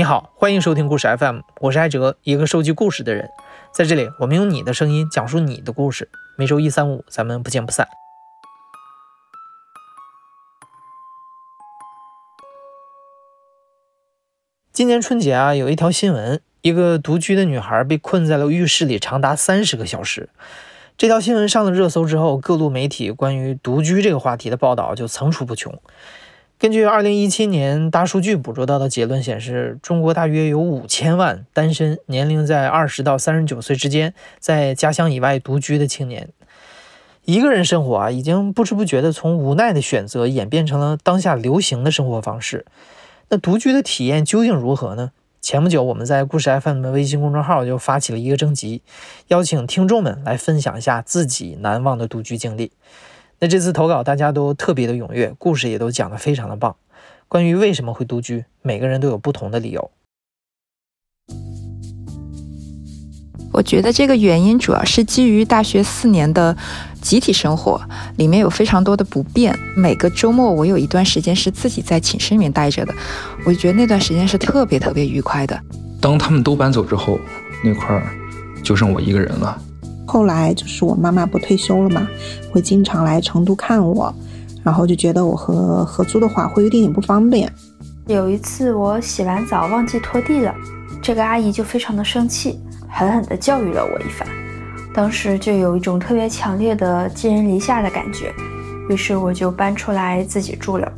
你好，欢迎收听故事 FM，我是艾哲，一个收集故事的人。在这里，我们用你的声音讲述你的故事。每周一、三、五，咱们不见不散。今年春节啊，有一条新闻，一个独居的女孩被困在了浴室里长达三十个小时。这条新闻上了热搜之后，各路媒体关于独居这个话题的报道就层出不穷。根据二零一七年大数据捕捉到的结论显示，中国大约有五千万单身、年龄在二十到三十九岁之间，在家乡以外独居的青年。一个人生活啊，已经不知不觉地从无奈的选择演变成了当下流行的生活方式。那独居的体验究竟如何呢？前不久，我们在故事 FM 的微信公众号就发起了一个征集，邀请听众们来分享一下自己难忘的独居经历。那这次投稿大家都特别的踊跃，故事也都讲得非常的棒。关于为什么会独居，每个人都有不同的理由。我觉得这个原因主要是基于大学四年的集体生活，里面有非常多的不便。每个周末我有一段时间是自己在寝室里面待着的，我就觉得那段时间是特别特别愉快的。当他们都搬走之后，那块儿就剩我一个人了。后来就是我妈妈不退休了嘛，会经常来成都看我，然后就觉得我和合租的话会有点点不方便。有一次我洗完澡忘记拖地了，这个阿姨就非常的生气，狠狠地教育了我一番。当时就有一种特别强烈的寄人篱下的感觉，于是我就搬出来自己住了。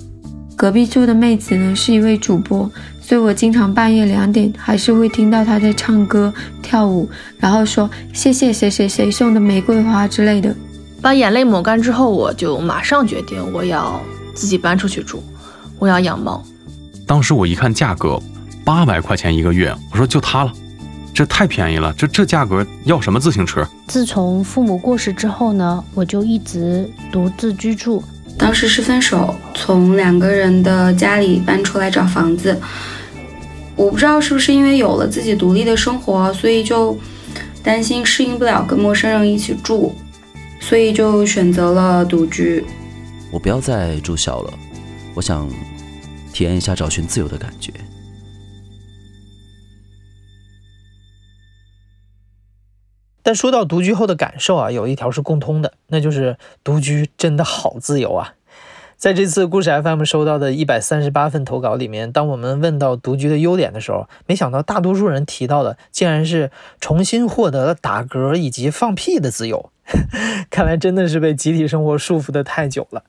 隔壁住的妹子呢是一位主播，所以我经常半夜两点还是会听到他在唱歌跳舞，然后说谢谢谁谁谁送的玫瑰花之类的。把眼泪抹干之后，我就马上决定我要自己搬出去住，我要养猫。当时我一看价格，八百块钱一个月，我说就它了，这太便宜了，这这价格要什么自行车？自从父母过世之后呢，我就一直独自居住。当时是分手，从两个人的家里搬出来找房子。我不知道是不是因为有了自己独立的生活，所以就担心适应不了跟陌生人一起住，所以就选择了独居。我不要再住校了，我想体验一下找寻自由的感觉。但说到独居后的感受啊，有一条是共通的，那就是独居真的好自由啊！在这次故事 FM 收到的一百三十八份投稿里面，当我们问到独居的优点的时候，没想到大多数人提到的竟然是重新获得了打嗝以及放屁的自由。看来真的是被集体生活束缚的太久了。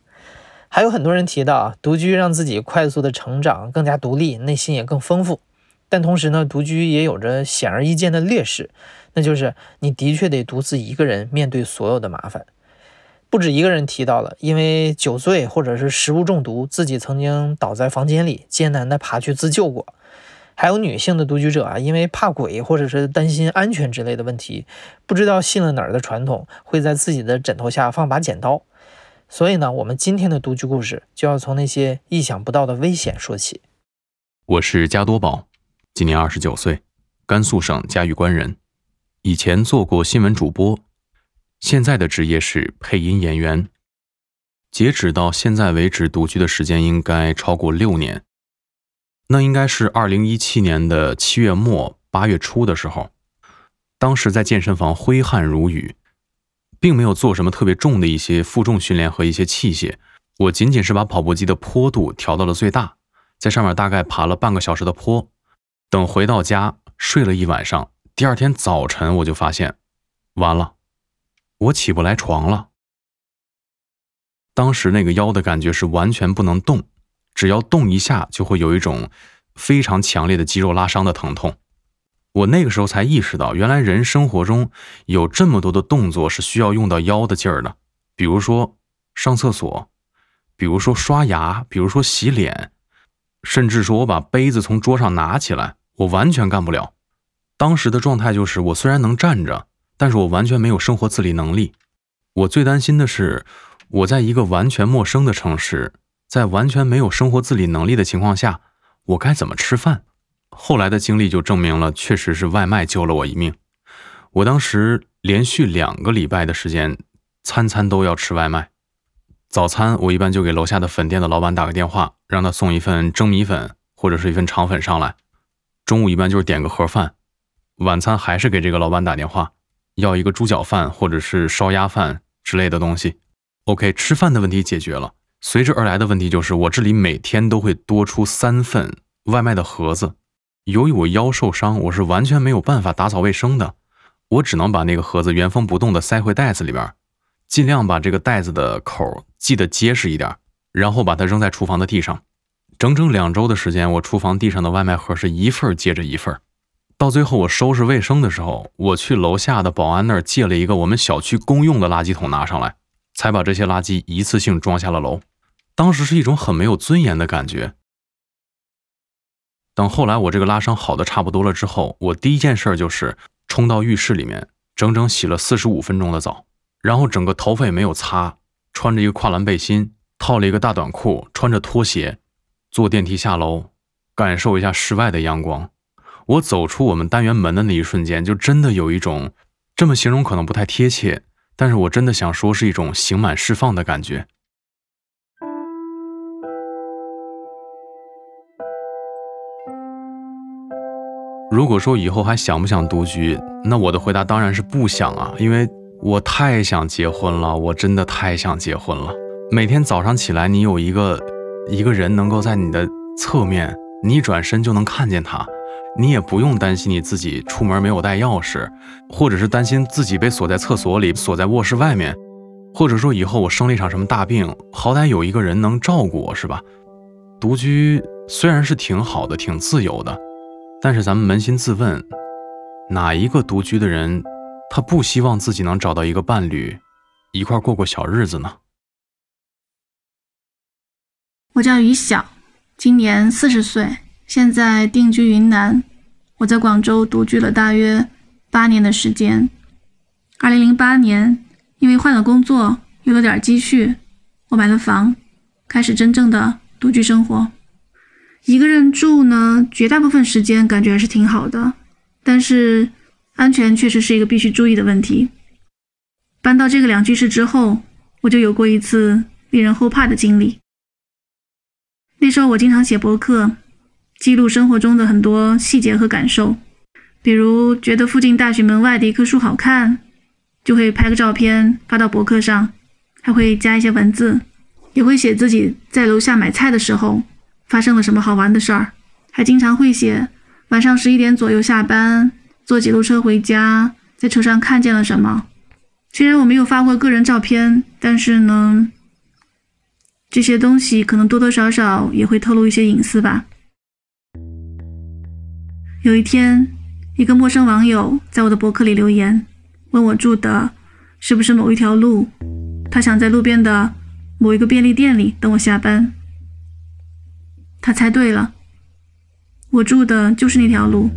还有很多人提到啊，独居让自己快速的成长，更加独立，内心也更丰富。但同时呢，独居也有着显而易见的劣势。那就是你的确得独自一个人面对所有的麻烦。不止一个人提到了，因为酒醉或者是食物中毒，自己曾经倒在房间里艰难的爬去自救过。还有女性的独居者啊，因为怕鬼或者是担心安全之类的问题，不知道信了哪儿的传统，会在自己的枕头下放把剪刀。所以呢，我们今天的独居故事就要从那些意想不到的危险说起。我是加多宝，今年二十九岁，甘肃省嘉峪关人。以前做过新闻主播，现在的职业是配音演员。截止到现在为止，独居的时间应该超过六年。那应该是二零一七年的七月末八月初的时候，当时在健身房挥汗如雨，并没有做什么特别重的一些负重训练和一些器械，我仅仅是把跑步机的坡度调到了最大，在上面大概爬了半个小时的坡，等回到家睡了一晚上。第二天早晨，我就发现，完了，我起不来床了。当时那个腰的感觉是完全不能动，只要动一下就会有一种非常强烈的肌肉拉伤的疼痛。我那个时候才意识到，原来人生活中有这么多的动作是需要用到腰的劲儿的，比如说上厕所，比如说刷牙，比如说洗脸，甚至说我把杯子从桌上拿起来，我完全干不了。当时的状态就是，我虽然能站着，但是我完全没有生活自理能力。我最担心的是，我在一个完全陌生的城市，在完全没有生活自理能力的情况下，我该怎么吃饭？后来的经历就证明了，确实是外卖救了我一命。我当时连续两个礼拜的时间，餐餐都要吃外卖。早餐我一般就给楼下的粉店的老板打个电话，让他送一份蒸米粉或者是一份肠粉上来。中午一般就是点个盒饭，晚餐还是给这个老板打电话要一个猪脚饭或者是烧鸭饭之类的东西。OK，吃饭的问题解决了，随之而来的问题就是我这里每天都会多出三份外卖的盒子。由于我腰受伤，我是完全没有办法打扫卫生的，我只能把那个盒子原封不动的塞回袋子里边，尽量把这个袋子的口系得结实一点，然后把它扔在厨房的地上。整整两周的时间，我厨房地上的外卖盒是一份接着一份。到最后我收拾卫生的时候，我去楼下的保安那儿借了一个我们小区公用的垃圾桶拿上来，才把这些垃圾一次性装下了楼。当时是一种很没有尊严的感觉。等后来我这个拉伤好的差不多了之后，我第一件事就是冲到浴室里面，整整洗了四十五分钟的澡，然后整个头发也没有擦，穿着一个跨栏背心，套了一个大短裤，穿着拖鞋。坐电梯下楼，感受一下室外的阳光。我走出我们单元门的那一瞬间，就真的有一种这么形容可能不太贴切，但是我真的想说是一种刑满释放的感觉。如果说以后还想不想独居，那我的回答当然是不想啊，因为我太想结婚了，我真的太想结婚了。每天早上起来，你有一个。一个人能够在你的侧面，你一转身就能看见他，你也不用担心你自己出门没有带钥匙，或者是担心自己被锁在厕所里、锁在卧室外面，或者说以后我生了一场什么大病，好歹有一个人能照顾我，是吧？独居虽然是挺好的、挺自由的，但是咱们扪心自问，哪一个独居的人，他不希望自己能找到一个伴侣，一块过过小日子呢？我叫于晓，今年四十岁，现在定居云南。我在广州独居了大约八年的时间。二零零八年，因为换了工作，有了点积蓄，我买了房，开始真正的独居生活。一个人住呢，绝大部分时间感觉还是挺好的，但是安全确实是一个必须注意的问题。搬到这个两居室之后，我就有过一次令人后怕的经历。那时候我经常写博客，记录生活中的很多细节和感受，比如觉得附近大学门外的一棵树好看，就会拍个照片发到博客上，还会加一些文字，也会写自己在楼下买菜的时候发生了什么好玩的事儿，还经常会写晚上十一点左右下班坐几路车回家，在车上看见了什么。虽然我没有发过个人照片，但是呢。这些东西可能多多少少也会透露一些隐私吧。有一天，一个陌生网友在我的博客里留言，问我住的是不是某一条路，他想在路边的某一个便利店里等我下班。他猜对了，我住的就是那条路，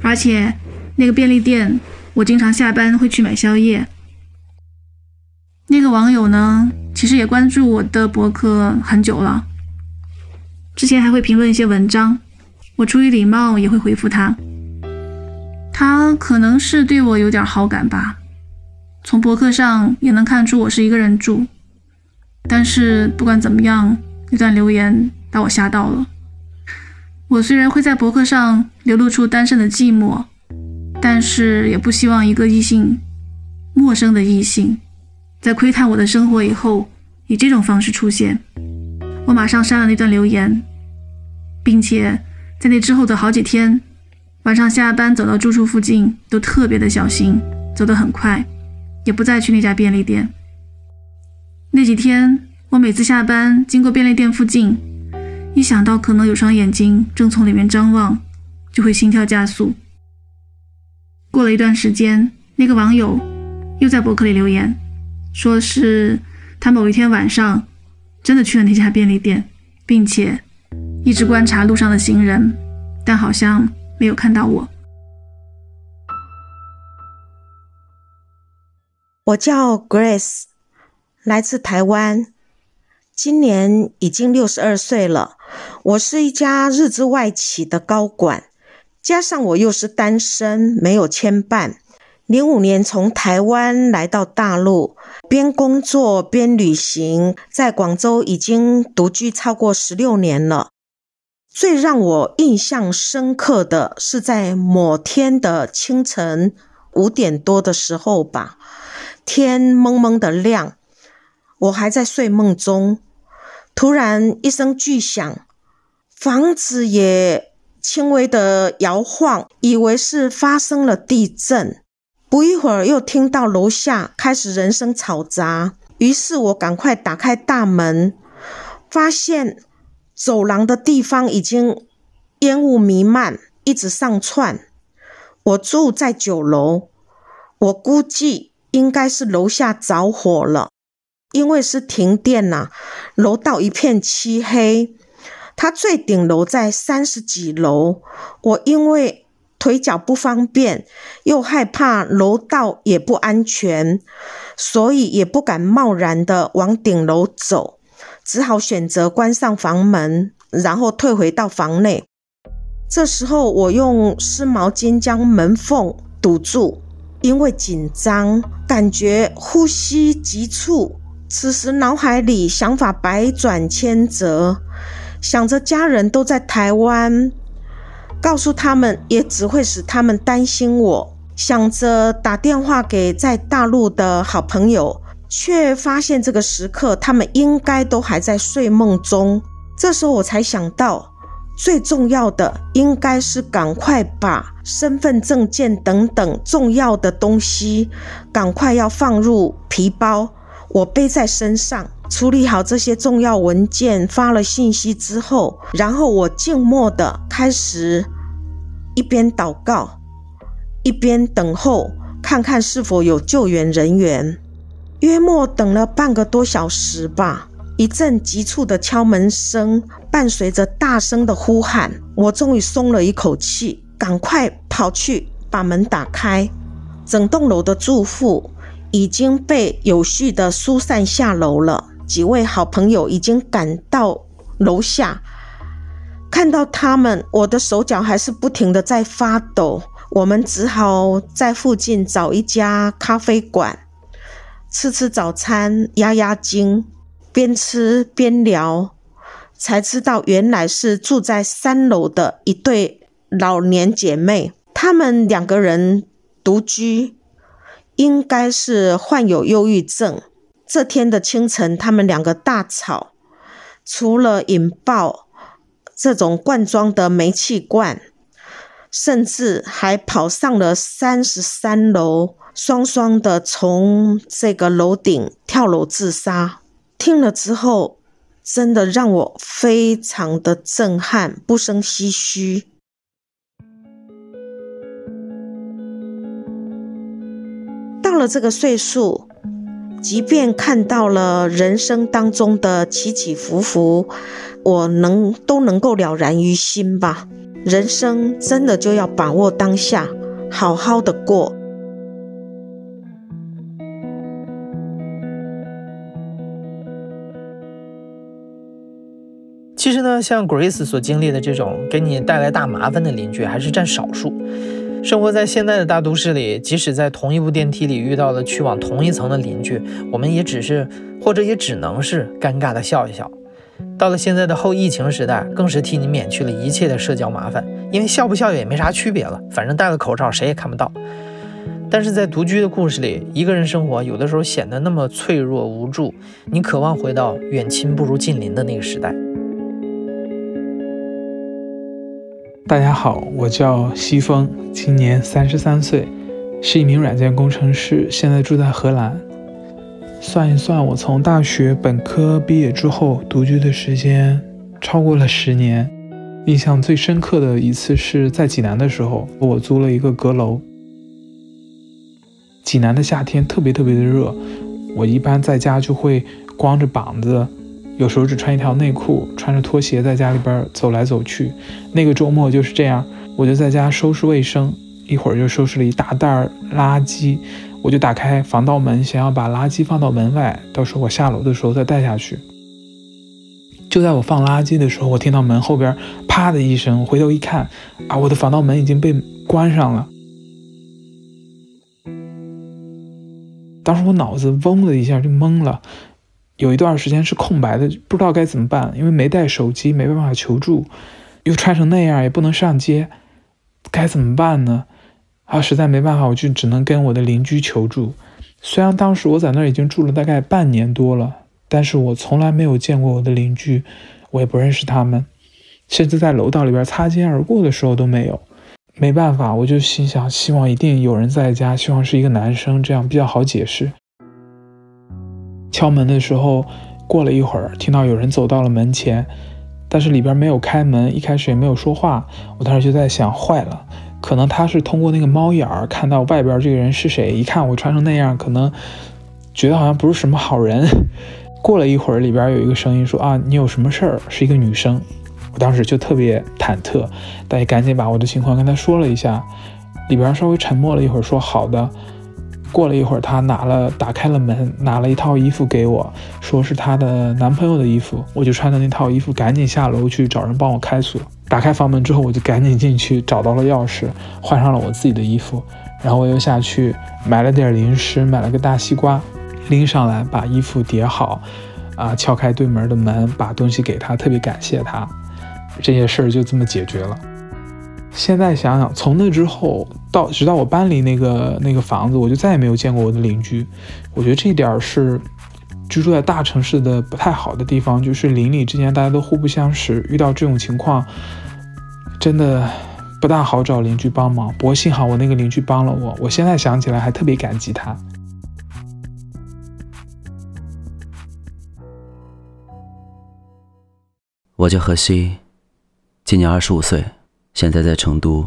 而且那个便利店我经常下班会去买宵夜。那个网友呢？其实也关注我的博客很久了，之前还会评论一些文章，我出于礼貌也会回复他。他可能是对我有点好感吧，从博客上也能看出我是一个人住。但是不管怎么样，那段留言把我吓到了。我虽然会在博客上流露出单身的寂寞，但是也不希望一个异性，陌生的异性。在窥探我的生活以后，以这种方式出现，我马上删了那段留言，并且在那之后的好几天，晚上下班走到住处附近都特别的小心，走得很快，也不再去那家便利店。那几天，我每次下班经过便利店附近，一想到可能有双眼睛正从里面张望，就会心跳加速。过了一段时间，那个网友又在博客里留言。说是他某一天晚上真的去了那家便利店，并且一直观察路上的行人，但好像没有看到我。我叫 Grace，来自台湾，今年已经六十二岁了。我是一家日资外企的高管，加上我又是单身，没有牵绊。零五年从台湾来到大陆，边工作边旅行，在广州已经独居超过十六年了。最让我印象深刻的是在某天的清晨五点多的时候吧，天蒙蒙的亮，我还在睡梦中，突然一声巨响，房子也轻微的摇晃，以为是发生了地震。不一会儿，又听到楼下开始人声嘈杂，于是我赶快打开大门，发现。走廊的地方已经烟雾弥漫，一直上窜。我住在九楼，我估计应该是楼下着火了，因为是停电呐，楼道一片漆黑。它最顶楼在三十几楼，我因为腿脚不方便，又害怕楼道也不安全，所以也不敢贸然的往顶楼走。只好选择关上房门，然后退回到房内。这时候，我用湿毛巾将门缝堵住，因为紧张，感觉呼吸急促。此时，脑海里想法百转千折，想着家人都在台湾，告诉他们也只会使他们担心我。想着打电话给在大陆的好朋友。却发现这个时刻，他们应该都还在睡梦中。这时候我才想到，最重要的应该是赶快把身份证件等等重要的东西，赶快要放入皮包，我背在身上。处理好这些重要文件，发了信息之后，然后我静默的开始一边祷告，一边等候，看看是否有救援人员。约莫等了半个多小时吧，一阵急促的敲门声伴随着大声的呼喊，我终于松了一口气，赶快跑去把门打开。整栋楼的住户已经被有序的疏散下楼了，几位好朋友已经赶到楼下。看到他们，我的手脚还是不停的在发抖。我们只好在附近找一家咖啡馆。吃吃早餐，压压惊，边吃边聊，才知道原来是住在三楼的一对老年姐妹。她们两个人独居，应该是患有忧郁症。这天的清晨，她们两个大吵，除了引爆这种罐装的煤气罐，甚至还跑上了三十三楼。双双的从这个楼顶跳楼自杀，听了之后，真的让我非常的震撼，不胜唏嘘。到了这个岁数，即便看到了人生当中的起起伏伏，我能都能够了然于心吧。人生真的就要把握当下，好好的过。像 Grace 所经历的这种给你带来大麻烦的邻居，还是占少数。生活在现在的大都市里，即使在同一部电梯里遇到了去往同一层的邻居，我们也只是，或者也只能是尴尬的笑一笑。到了现在的后疫情时代，更是替你免去了一切的社交麻烦，因为笑不笑也没啥区别了，反正戴了口罩谁也看不到。但是在独居的故事里，一个人生活有的时候显得那么脆弱无助，你渴望回到远亲不如近邻的那个时代。大家好，我叫西风，今年三十三岁，是一名软件工程师，现在住在荷兰。算一算，我从大学本科毕业之后独居的时间超过了十年。印象最深刻的一次是在济南的时候，我租了一个阁楼。济南的夏天特别特别的热，我一般在家就会光着膀子。有时候只穿一条内裤，穿着拖鞋在家里边走来走去。那个周末就是这样，我就在家收拾卫生，一会儿就收拾了一大袋垃圾。我就打开防盗门，想要把垃圾放到门外，到时候我下楼的时候再带下去。就在我放垃圾的时候，我听到门后边啪的一声，回头一看，啊，我的防盗门已经被关上了。当时我脑子嗡的一下就懵了。有一段时间是空白的，不知道该怎么办，因为没带手机，没办法求助。又穿成那样，也不能上街，该怎么办呢？啊，实在没办法，我就只能跟我的邻居求助。虽然当时我在那儿已经住了大概半年多了，但是我从来没有见过我的邻居，我也不认识他们，甚至在楼道里边擦肩而过的时候都没有。没办法，我就心想，希望一定有人在家，希望是一个男生，这样比较好解释。敲门的时候，过了一会儿，听到有人走到了门前。但是里边没有开门，一开始也没有说话。我当时就在想，坏了，可能他是通过那个猫眼儿看到外边这个人是谁。一看我穿成那样，可能觉得好像不是什么好人。过了一会儿，里边有一个声音说：“啊，你有什么事儿？”是一个女生。我当时就特别忐忑，但也赶紧把我的情况跟他说了一下。里边稍微沉默了一会儿，说：“好的。”过了一会儿，她拿了打开了门，拿了一套衣服给我，说是她的男朋友的衣服。我就穿的那套衣服，赶紧下楼去找人帮我开锁。打开房门之后，我就赶紧进去找到了钥匙，换上了我自己的衣服，然后我又下去买了点零食，买了个大西瓜，拎上来把衣服叠好，啊，敲开对门的门，把东西给他，特别感谢他。这些事儿就这么解决了。现在想想，从那之后到直到我搬离那个那个房子，我就再也没有见过我的邻居。我觉得这一点是居住在大城市的不太好的地方，就是邻里之间大家都互不相识，遇到这种情况真的不大好找邻居帮忙。不过幸好我那个邻居帮了我，我现在想起来还特别感激他。我叫何西，今年二十五岁。现在在成都，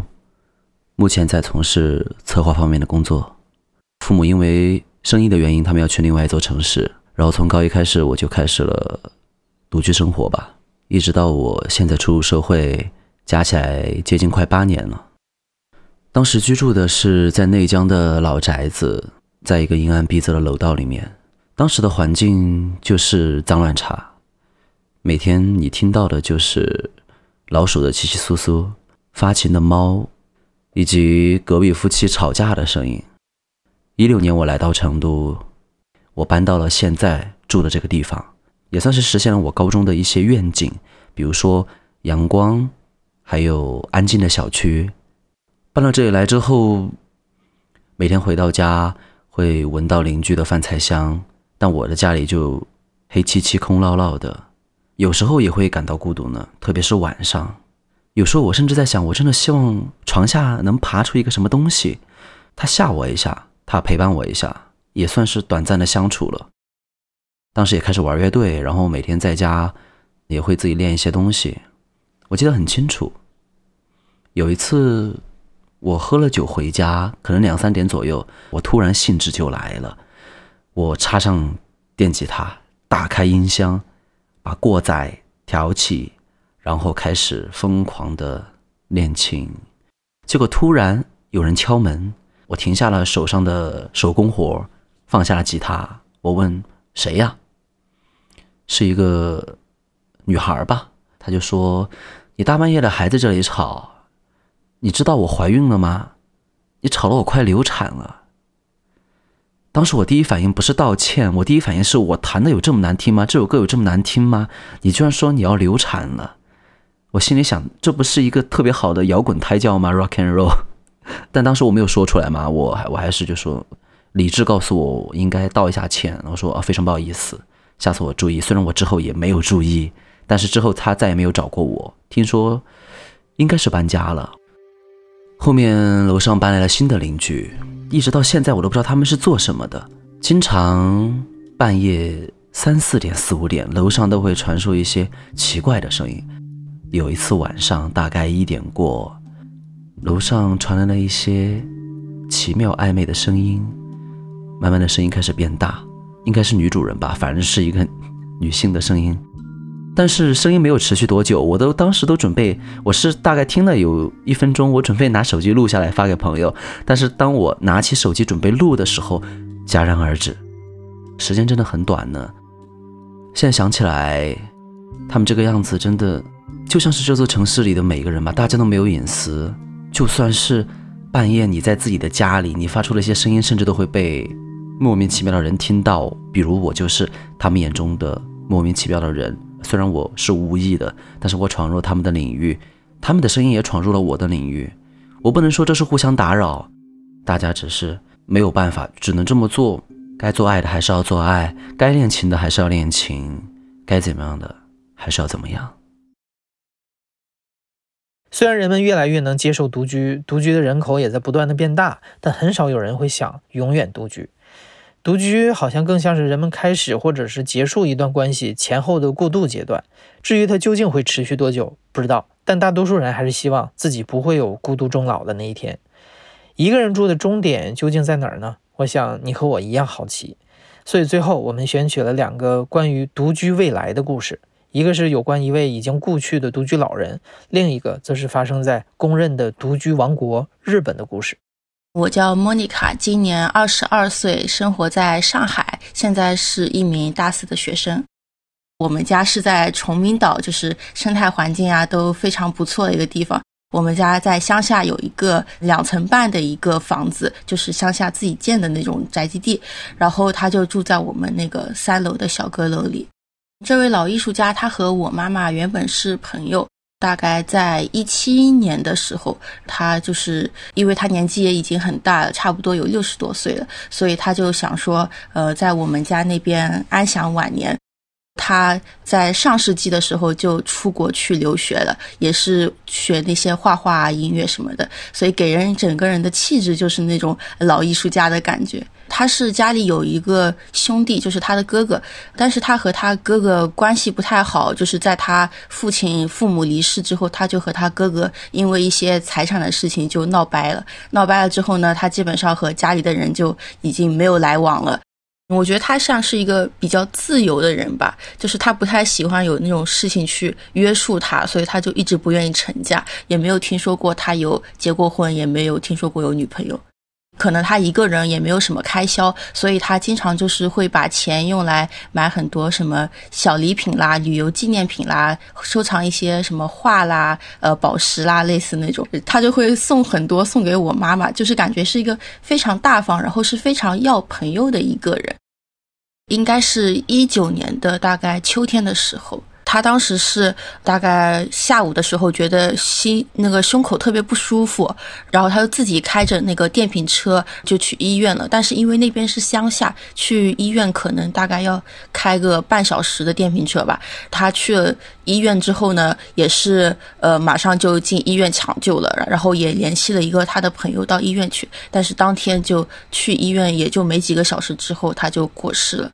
目前在从事策划方面的工作。父母因为生意的原因，他们要去另外一座城市。然后从高一开始，我就开始了独居生活吧，一直到我现在出入社会，加起来接近快八年了。当时居住的是在内江的老宅子，在一个阴暗逼仄的楼道里面。当时的环境就是脏乱差，每天你听到的就是老鼠的窸窸窣窣。发情的猫，以及隔壁夫妻吵架的声音。一六年我来到成都，我搬到了现在住的这个地方，也算是实现了我高中的一些愿景，比如说阳光，还有安静的小区。搬到这里来之后，每天回到家会闻到邻居的饭菜香，但我的家里就黑漆漆、空落落的，有时候也会感到孤独呢，特别是晚上。有时候我甚至在想，我真的希望床下能爬出一个什么东西，他吓我一下，他陪伴我一下，也算是短暂的相处了。当时也开始玩乐队，然后每天在家也会自己练一些东西。我记得很清楚，有一次我喝了酒回家，可能两三点左右，我突然兴致就来了，我插上电吉他，打开音箱，把过载调起。然后开始疯狂的练琴，结果突然有人敲门，我停下了手上的手工活，放下了吉他。我问谁呀？是一个女孩吧？她就说：“你大半夜的还在这里吵，你知道我怀孕了吗？你吵得我快流产了。”当时我第一反应不是道歉，我第一反应是我弹的有这么难听吗？这首歌有这么难听吗？你居然说你要流产了！我心里想，这不是一个特别好的摇滚胎教吗？Rock and roll，但当时我没有说出来嘛，我还我还是就说，理智告诉我应该道一下歉。我说啊，非常不好意思，下次我注意。虽然我之后也没有注意，但是之后他再也没有找过我。听说应该是搬家了，后面楼上搬来了新的邻居，一直到现在我都不知道他们是做什么的。经常半夜三四点、四五点，楼上都会传出一些奇怪的声音。有一次晚上，大概一点过，楼上传来了一些奇妙暧昧的声音，慢慢的声音开始变大，应该是女主人吧，反正是一个女性的声音。但是声音没有持续多久，我都当时都准备，我是大概听了有一分钟，我准备拿手机录下来发给朋友。但是当我拿起手机准备录的时候，戛然而止，时间真的很短呢。现在想起来，他们这个样子真的。就像是这座城市里的每一个人吧，大家都没有隐私。就算是半夜你在自己的家里，你发出了一些声音，甚至都会被莫名其妙的人听到。比如我就是他们眼中的莫名其妙的人。虽然我是无意的，但是我闯入他们的领域，他们的声音也闯入了我的领域。我不能说这是互相打扰，大家只是没有办法，只能这么做。该做爱的还是要做爱，该练琴的还是要练琴，该怎么样的还是要怎么样。虽然人们越来越能接受独居，独居的人口也在不断的变大，但很少有人会想永远独居。独居好像更像是人们开始或者是结束一段关系前后的过渡阶段。至于它究竟会持续多久，不知道。但大多数人还是希望自己不会有孤独终老的那一天。一个人住的终点究竟在哪儿呢？我想你和我一样好奇。所以最后我们选取了两个关于独居未来的故事，一个是有关一位已经故去的独居老人，另一个则是发生在公认的独居王国日本的故事。我叫莫妮卡，今年二十二岁，生活在上海，现在是一名大四的学生。我们家是在崇明岛，就是生态环境啊都非常不错的一个地方。我们家在乡下有一个两层半的一个房子，就是乡下自己建的那种宅基地。然后他就住在我们那个三楼的小阁楼里。这位老艺术家，他和我妈妈原本是朋友。大概在一七年的时候，他就是因为他年纪也已经很大了，差不多有六十多岁了，所以他就想说，呃，在我们家那边安享晚年。他在上世纪的时候就出国去留学了，也是学那些画画、音乐什么的，所以给人整个人的气质就是那种老艺术家的感觉。他是家里有一个兄弟，就是他的哥哥，但是他和他哥哥关系不太好，就是在他父亲、父母离世之后，他就和他哥哥因为一些财产的事情就闹掰了。闹掰了之后呢，他基本上和家里的人就已经没有来往了。我觉得他像是一个比较自由的人吧，就是他不太喜欢有那种事情去约束他，所以他就一直不愿意成家，也没有听说过他有结过婚，也没有听说过有女朋友。可能他一个人也没有什么开销，所以他经常就是会把钱用来买很多什么小礼品啦、旅游纪念品啦、收藏一些什么画啦、呃宝石啦，类似那种，他就会送很多送给我妈妈，就是感觉是一个非常大方，然后是非常要朋友的一个人。应该是一九年的大概秋天的时候。他当时是大概下午的时候，觉得心那个胸口特别不舒服，然后他就自己开着那个电瓶车就去医院了。但是因为那边是乡下，去医院可能大概要开个半小时的电瓶车吧。他去了医院之后呢，也是呃马上就进医院抢救了，然后也联系了一个他的朋友到医院去。但是当天就去医院，也就没几个小时之后他就过世了。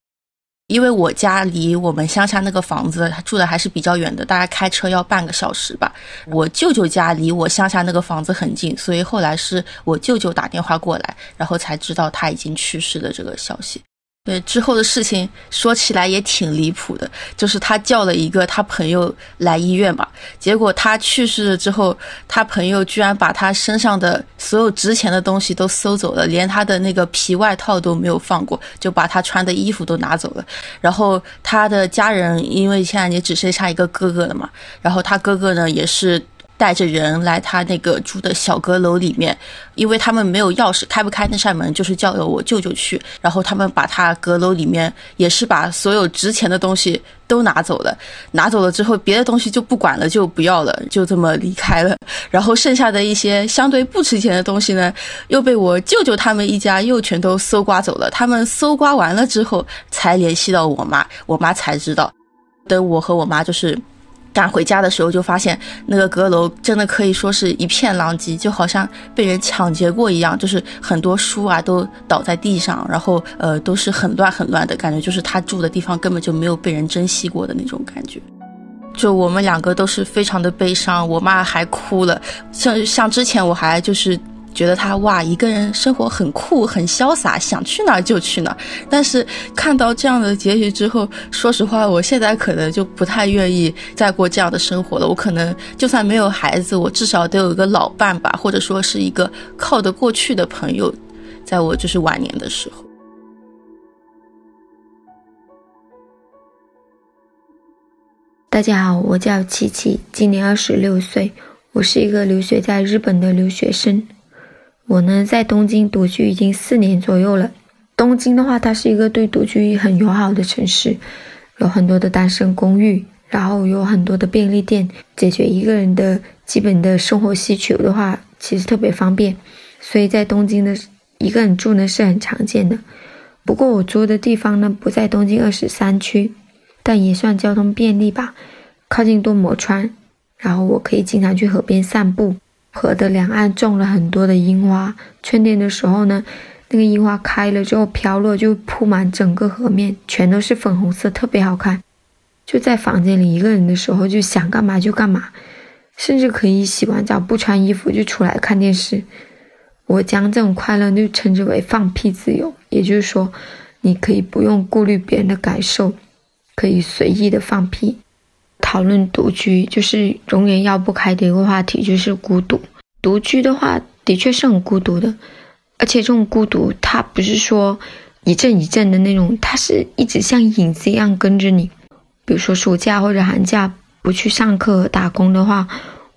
因为我家离我们乡下那个房子，住的还是比较远的，大概开车要半个小时吧。我舅舅家离我乡下那个房子很近，所以后来是我舅舅打电话过来，然后才知道他已经去世的这个消息。对之后的事情说起来也挺离谱的，就是他叫了一个他朋友来医院嘛，结果他去世了之后，他朋友居然把他身上的所有值钱的东西都搜走了，连他的那个皮外套都没有放过，就把他穿的衣服都拿走了。然后他的家人因为现在也只剩下一个哥哥了嘛，然后他哥哥呢也是。带着人来他那个住的小阁楼里面，因为他们没有钥匙，开不开那扇门，就是叫了我舅舅去。然后他们把他阁楼里面也是把所有值钱的东西都拿走了，拿走了之后，别的东西就不管了，就不要了，就这么离开了。然后剩下的一些相对不值钱的东西呢，又被我舅舅他们一家又全都搜刮走了。他们搜刮完了之后，才联系到我妈，我妈才知道。等我和我妈就是。赶回家的时候，就发现那个阁楼真的可以说是一片狼藉，就好像被人抢劫过一样。就是很多书啊都倒在地上，然后呃都是很乱很乱的感觉，就是他住的地方根本就没有被人珍惜过的那种感觉。就我们两个都是非常的悲伤，我妈还哭了。像像之前我还就是。觉得他哇，一个人生活很酷很潇洒，想去哪儿就去哪儿。但是看到这样的结局之后，说实话，我现在可能就不太愿意再过这样的生活了。我可能就算没有孩子，我至少得有一个老伴吧，或者说是一个靠得过去的朋友，在我就是晚年的时候。大家好，我叫琪琪，今年二十六岁，我是一个留学在日本的留学生。我呢，在东京独居已经四年左右了。东京的话，它是一个对独居很友好的城市，有很多的单身公寓，然后有很多的便利店，解决一个人的基本的生活需求的话，其实特别方便。所以在东京的一个人住呢是很常见的。不过我租的地方呢不在东京二十三区，但也算交通便利吧，靠近多摩川，然后我可以经常去河边散步。河的两岸种了很多的樱花，春天的时候呢，那个樱花开了之后飘落，就铺满整个河面，全都是粉红色，特别好看。就在房间里一个人的时候，就想干嘛就干嘛，甚至可以洗完澡不穿衣服就出来看电视。我将这种快乐就称之为放屁自由，也就是说，你可以不用顾虑别人的感受，可以随意的放屁。讨论独居，就是永远绕不开的一个话题，就是孤独。独居的话，的确是很孤独的，而且这种孤独，它不是说一阵一阵的那种，它是一直像影子一样跟着你。比如说暑假或者寒假不去上课打工的话，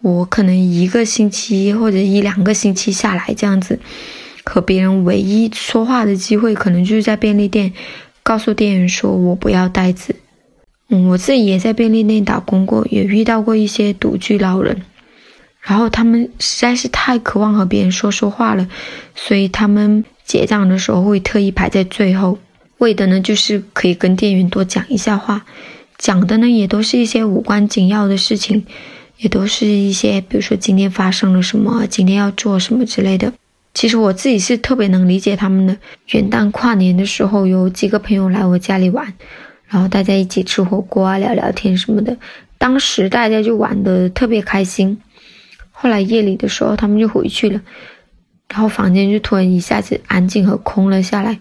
我可能一个星期或者一两个星期下来这样子，和别人唯一说话的机会，可能就是在便利店，告诉店员说我不要袋子。嗯，我自己也在便利店打工过，也遇到过一些独居老人，然后他们实在是太渴望和别人说说话了，所以他们结账的时候会特意排在最后，为的呢就是可以跟店员多讲一下话，讲的呢也都是一些无关紧要的事情，也都是一些比如说今天发生了什么，今天要做什么之类的。其实我自己是特别能理解他们的。元旦跨年的时候，有几个朋友来我家里玩。然后大家一起吃火锅啊，聊聊天什么的，当时大家就玩的特别开心。后来夜里的时候，他们就回去了，然后房间就突然一下子安静和空了下来。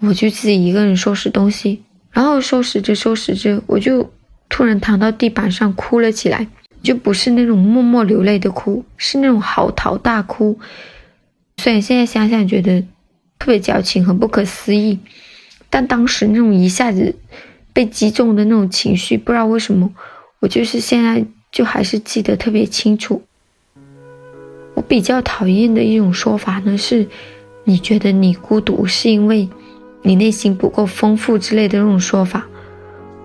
我就自己一个人收拾东西，然后收拾着收拾着，我就突然躺到地板上哭了起来，就不是那种默默流泪的哭，是那种嚎啕大哭。虽然现在想想觉得特别矫情和不可思议。但当时那种一下子被击中的那种情绪，不知道为什么，我就是现在就还是记得特别清楚。我比较讨厌的一种说法呢，是你觉得你孤独是因为你内心不够丰富之类的那种说法。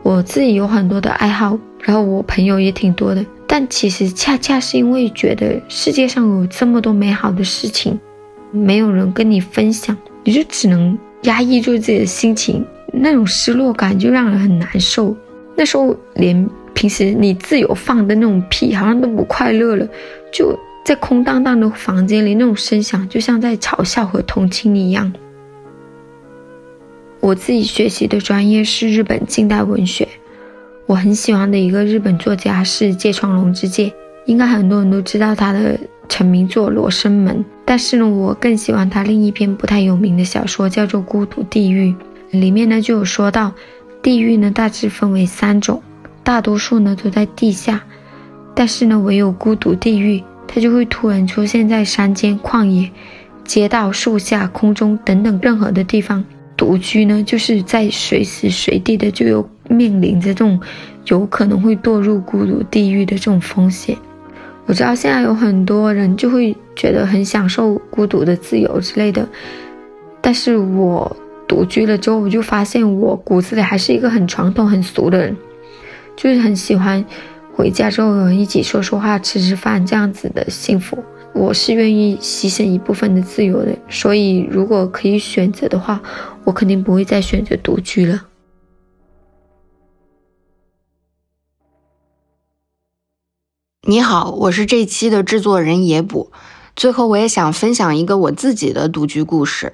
我自己有很多的爱好，然后我朋友也挺多的，但其实恰恰是因为觉得世界上有这么多美好的事情，没有人跟你分享，你就只能。压抑住自己的心情，那种失落感就让人很难受。那时候连平时你自由放的那种屁，好像都不快乐了。就在空荡荡的房间里，那种声响就像在嘲笑和同情你一样。我自己学习的专业是日本近代文学，我很喜欢的一个日本作家是芥川龙之介，应该很多人都知道他的。成名作《罗生门》，但是呢，我更喜欢他另一篇不太有名的小说，叫做《孤独地狱》。里面呢就有说到，地狱呢大致分为三种，大多数呢都在地下，但是呢唯有孤独地狱，它就会突然出现在山间、旷野、街道、树下、空中等等任何的地方。独居呢就是在随时随地的就有面临着这种有可能会堕入孤独地狱的这种风险。我知道现在有很多人就会觉得很享受孤独的自由之类的，但是我独居了之后，我就发现我骨子里还是一个很传统、很俗的人，就是很喜欢回家之后有人一起说说话、吃吃饭这样子的幸福。我是愿意牺牲一部分的自由的，所以如果可以选择的话，我肯定不会再选择独居了。你好，我是这期的制作人野捕。最后，我也想分享一个我自己的独居故事。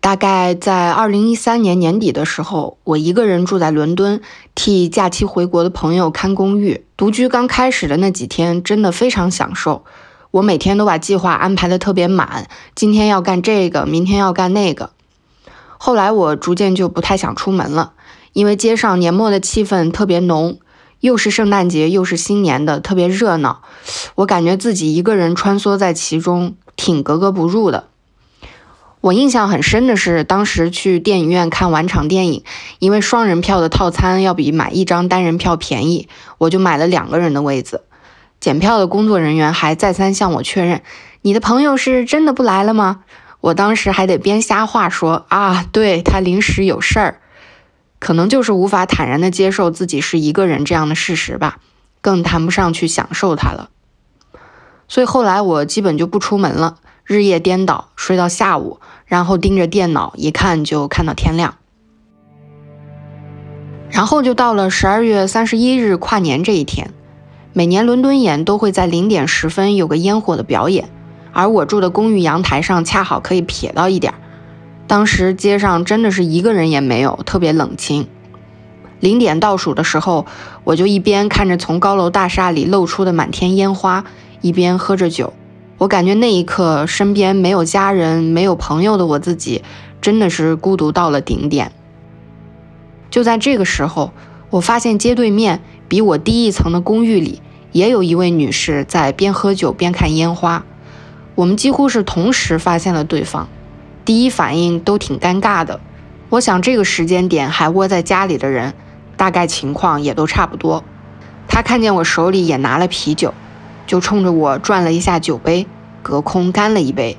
大概在二零一三年年底的时候，我一个人住在伦敦，替假期回国的朋友看公寓。独居刚开始的那几天，真的非常享受。我每天都把计划安排的特别满，今天要干这个，明天要干那个。后来我逐渐就不太想出门了，因为街上年末的气氛特别浓。又是圣诞节，又是新年的，特别热闹。我感觉自己一个人穿梭在其中，挺格格不入的。我印象很深的是，当时去电影院看完场电影，因为双人票的套餐要比买一张单人票便宜，我就买了两个人的位子。检票的工作人员还再三向我确认：“你的朋友是真的不来了吗？”我当时还得编瞎话说：“啊，对他临时有事儿。”可能就是无法坦然的接受自己是一个人这样的事实吧。更谈不上去享受它了。所以后来我基本就不出门了，日夜颠倒，睡到下午，然后盯着电脑一看就看到天亮。然后就到了十二月三十一日跨年这一天，每年伦敦眼都会在零点十分有个烟火的表演，而我住的公寓阳台上恰好可以瞥到一点儿。当时街上真的是一个人也没有，特别冷清。零点倒数的时候，我就一边看着从高楼大厦里露出的满天烟花。一边喝着酒，我感觉那一刻身边没有家人、没有朋友的我自己，真的是孤独到了顶点。就在这个时候，我发现街对面比我低一层的公寓里，也有一位女士在边喝酒边看烟花。我们几乎是同时发现了对方，第一反应都挺尴尬的。我想这个时间点还窝在家里的人，大概情况也都差不多。他看见我手里也拿了啤酒。就冲着我转了一下酒杯，隔空干了一杯，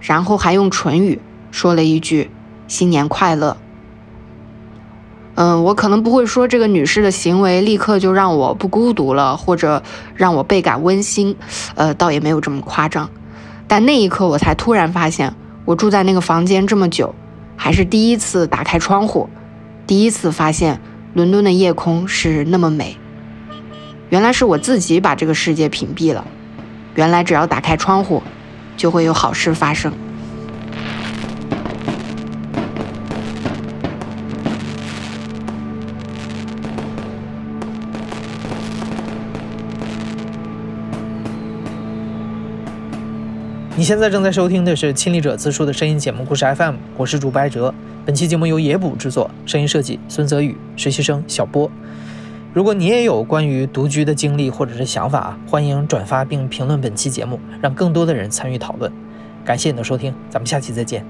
然后还用唇语说了一句“新年快乐”。嗯，我可能不会说这个女士的行为立刻就让我不孤独了，或者让我倍感温馨，呃，倒也没有这么夸张。但那一刻，我才突然发现，我住在那个房间这么久，还是第一次打开窗户，第一次发现伦敦的夜空是那么美。原来是我自己把这个世界屏蔽了。原来只要打开窗户，就会有好事发生。你现在正在收听的是《亲历者自述》的声音节目故事 FM，我是主播艾哲。本期节目由野捕制作，声音设计孙泽宇，实习生小波。如果你也有关于独居的经历或者是想法，欢迎转发并评论本期节目，让更多的人参与讨论。感谢你的收听，咱们下期再见。